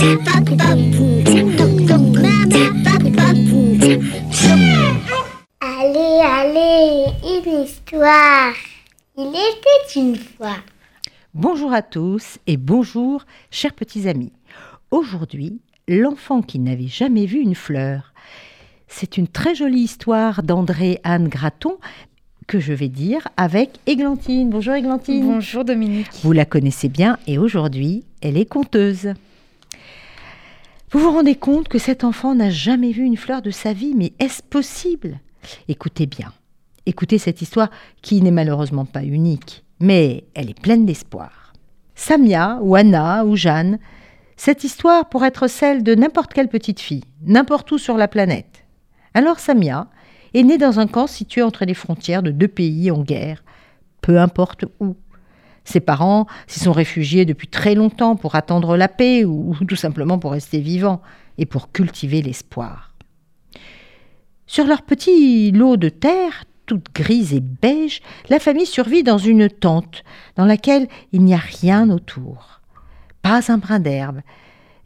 Allez, allez, une histoire. Il était une fois. Bonjour à tous et bonjour, chers petits amis. Aujourd'hui, l'enfant qui n'avait jamais vu une fleur. C'est une très jolie histoire d'André Anne Graton que je vais dire avec Églantine. Bonjour Églantine. Bonjour Dominique. Vous la connaissez bien et aujourd'hui, elle est conteuse. Vous vous rendez compte que cet enfant n'a jamais vu une fleur de sa vie, mais est-ce possible? Écoutez bien. Écoutez cette histoire qui n'est malheureusement pas unique, mais elle est pleine d'espoir. Samia ou Anna ou Jeanne, cette histoire pourrait être celle de n'importe quelle petite fille, n'importe où sur la planète. Alors Samia est née dans un camp situé entre les frontières de deux pays en guerre, peu importe où. Ses parents s'y sont réfugiés depuis très longtemps pour attendre la paix ou tout simplement pour rester vivants et pour cultiver l'espoir. Sur leur petit lot de terre, toute grise et beige, la famille survit dans une tente dans laquelle il n'y a rien autour. Pas un brin d'herbe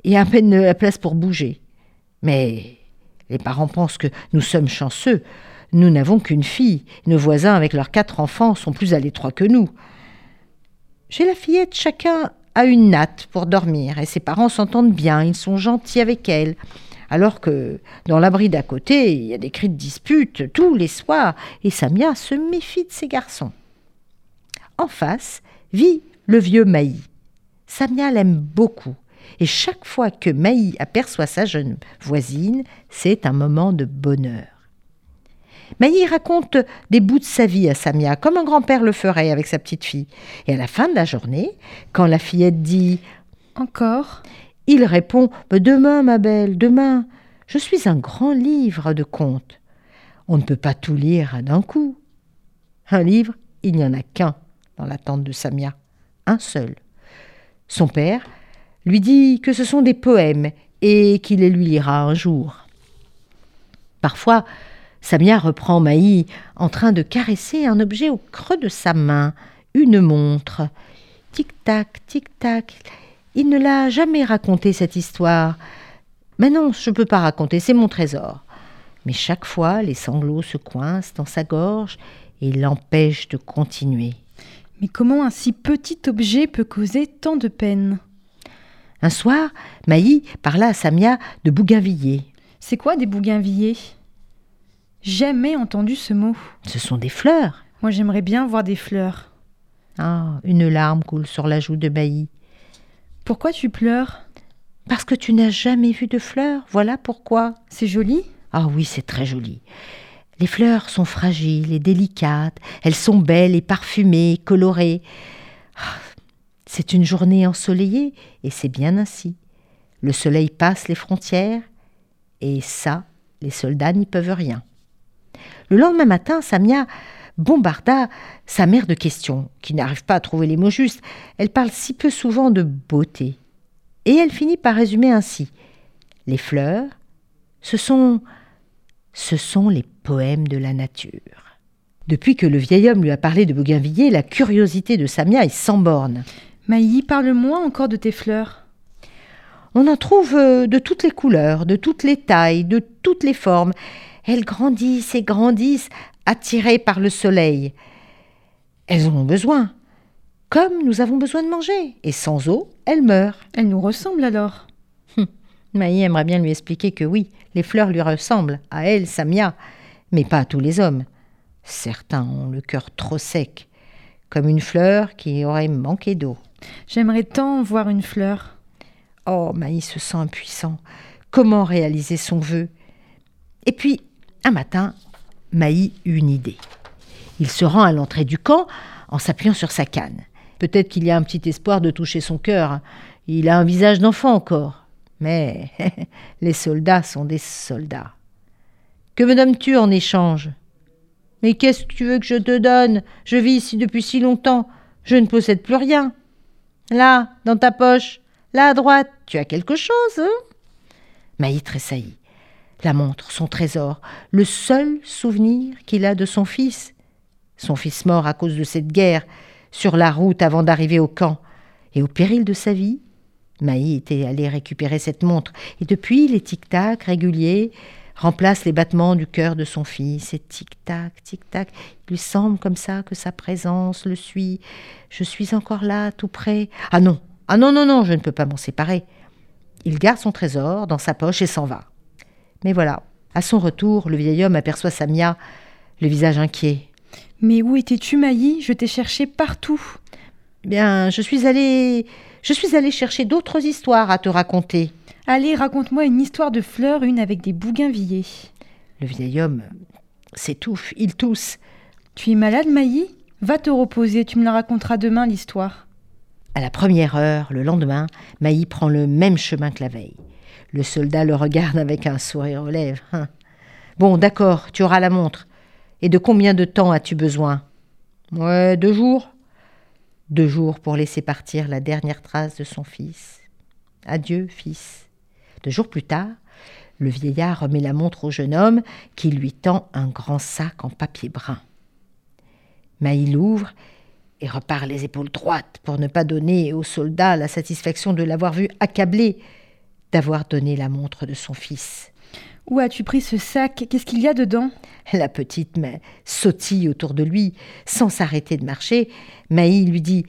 et à peine la place pour bouger. Mais les parents pensent que nous sommes chanceux. Nous n'avons qu'une fille. Nos voisins, avec leurs quatre enfants, sont plus à l'étroit que nous. Chez la fillette, chacun a une natte pour dormir et ses parents s'entendent bien, ils sont gentils avec elle. Alors que dans l'abri d'à côté, il y a des cris de dispute tous les soirs et Samia se méfie de ses garçons. En face vit le vieux Maï. Samia l'aime beaucoup et chaque fois que Maï aperçoit sa jeune voisine, c'est un moment de bonheur. Maï raconte des bouts de sa vie à Samia, comme un grand-père le ferait avec sa petite fille. Et à la fin de la journée, quand la fillette dit Encore il répond Demain, ma belle, demain. Je suis un grand livre de contes. On ne peut pas tout lire d'un coup. Un livre, il n'y en a qu'un dans la tente de Samia, un seul. Son père lui dit que ce sont des poèmes et qu'il les lui lira un jour. Parfois, Samia reprend Maï en train de caresser un objet au creux de sa main, une montre. Tic-tac, tic-tac. Il ne l'a jamais raconté cette histoire. Mais non, je ne peux pas raconter, c'est mon trésor. Mais chaque fois, les sanglots se coincent dans sa gorge et l'empêchent de continuer. Mais comment un si petit objet peut causer tant de peine? Un soir, Maï parla à Samia de bougainvilliers. C'est quoi des bougainvilliers Jamais entendu ce mot. Ce sont des fleurs. Moi, j'aimerais bien voir des fleurs. Ah, une larme coule sur la joue de Maï. Pourquoi tu pleures? Parce que tu n'as jamais vu de fleurs, voilà pourquoi. C'est joli? Ah oui, c'est très joli. Les fleurs sont fragiles et délicates, elles sont belles et parfumées, colorées. Ah, c'est une journée ensoleillée et c'est bien ainsi. Le soleil passe les frontières et ça, les soldats n'y peuvent rien. Le lendemain matin, Samia bombarda sa mère de questions, qui n'arrive pas à trouver les mots justes. Elle parle si peu souvent de beauté. Et elle finit par résumer ainsi. Les fleurs, ce sont ce sont les poèmes de la nature. Depuis que le vieil homme lui a parlé de Bougainvilliers, la curiosité de Samia est sans borne. Maï, parle-moi encore de tes fleurs. On en trouve euh, de toutes les couleurs, de toutes les tailles, de toutes les formes. Elles grandissent et grandissent, attirées par le soleil. Elles en ont besoin, comme nous avons besoin de manger, et sans eau, elles meurent. Elles nous ressemblent alors. Hum, Maï aimerait bien lui expliquer que oui, les fleurs lui ressemblent, à elle, Samia, mais pas à tous les hommes. Certains ont le cœur trop sec, comme une fleur qui aurait manqué d'eau. J'aimerais tant voir une fleur. Oh, Maï se sent impuissant. Comment réaliser son vœu? Et puis, un matin, Maï eut une idée. Il se rend à l'entrée du camp en s'appuyant sur sa canne. Peut-être qu'il y a un petit espoir de toucher son cœur. Il a un visage d'enfant encore. Mais les soldats sont des soldats. Que me donnes-tu en échange? Mais qu'est-ce que tu veux que je te donne? Je vis ici depuis si longtemps. Je ne possède plus rien. Là, dans ta poche, là à droite, tu as quelque chose hein? Maï tressaillit. La montre, son trésor, le seul souvenir qu'il a de son fils. Son fils mort à cause de cette guerre, sur la route avant d'arriver au camp, et au péril de sa vie. Maï était allé récupérer cette montre, et depuis, les tic-tac réguliers remplacent les battements du cœur de son fils. Et tic-tac, tic-tac, il lui semble comme ça que sa présence le suit. Je suis encore là, tout près. Ah non, ah non, non, non, je ne peux pas m'en séparer. Il garde son trésor dans sa poche et s'en va. Mais voilà, à son retour, le vieil homme aperçoit Samia, le visage inquiet. Mais où étais-tu, Maï? Je t'ai cherché partout. Bien, je suis allée. Je suis allée chercher d'autres histoires à te raconter. Allez, raconte-moi une histoire de fleurs, une avec des bougainvilliers. Le vieil homme s'étouffe, il tousse. Tu es malade, Maï? Va te reposer, tu me la raconteras demain, l'histoire. À la première heure, le lendemain, Maï prend le même chemin que la veille. Le soldat le regarde avec un sourire aux lèvres. Hein. Bon, d'accord, tu auras la montre. Et de combien de temps as-tu besoin? Ouais, deux jours. Deux jours pour laisser partir la dernière trace de son fils. Adieu, fils. Deux jours plus tard, le vieillard remet la montre au jeune homme qui lui tend un grand sac en papier brun. Maï l'ouvre et repart les épaules droites pour ne pas donner au soldat la satisfaction de l'avoir vu accablé d'avoir donné la montre de son fils. Où as-tu pris ce sac? Qu'est-ce qu'il y a dedans? La petite mais sautille autour de lui, sans s'arrêter de marcher. Maï lui dit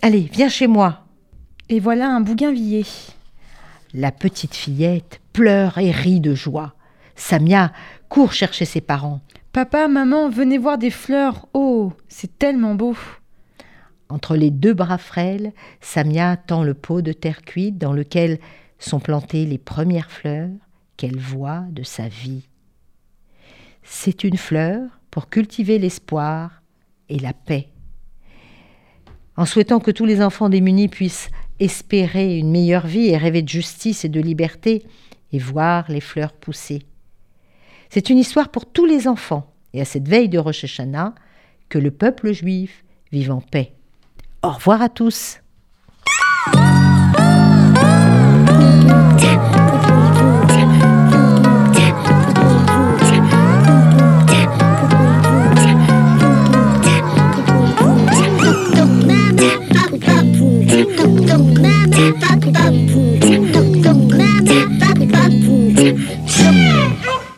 Allez, viens chez moi. Et voilà un bougainvillier. La petite fillette pleure et rit de joie. Samia court chercher ses parents. Papa, maman, venez voir des fleurs. Oh, c'est tellement beau. Entre les deux bras frêles, Samia tend le pot de terre cuite dans lequel sont plantées les premières fleurs qu'elle voit de sa vie. C'est une fleur pour cultiver l'espoir et la paix. En souhaitant que tous les enfants démunis puissent espérer une meilleure vie et rêver de justice et de liberté et voir les fleurs pousser. C'est une histoire pour tous les enfants et à cette veille de Rosh Hashanah que le peuple juif vive en paix. Au revoir à tous. Yeah.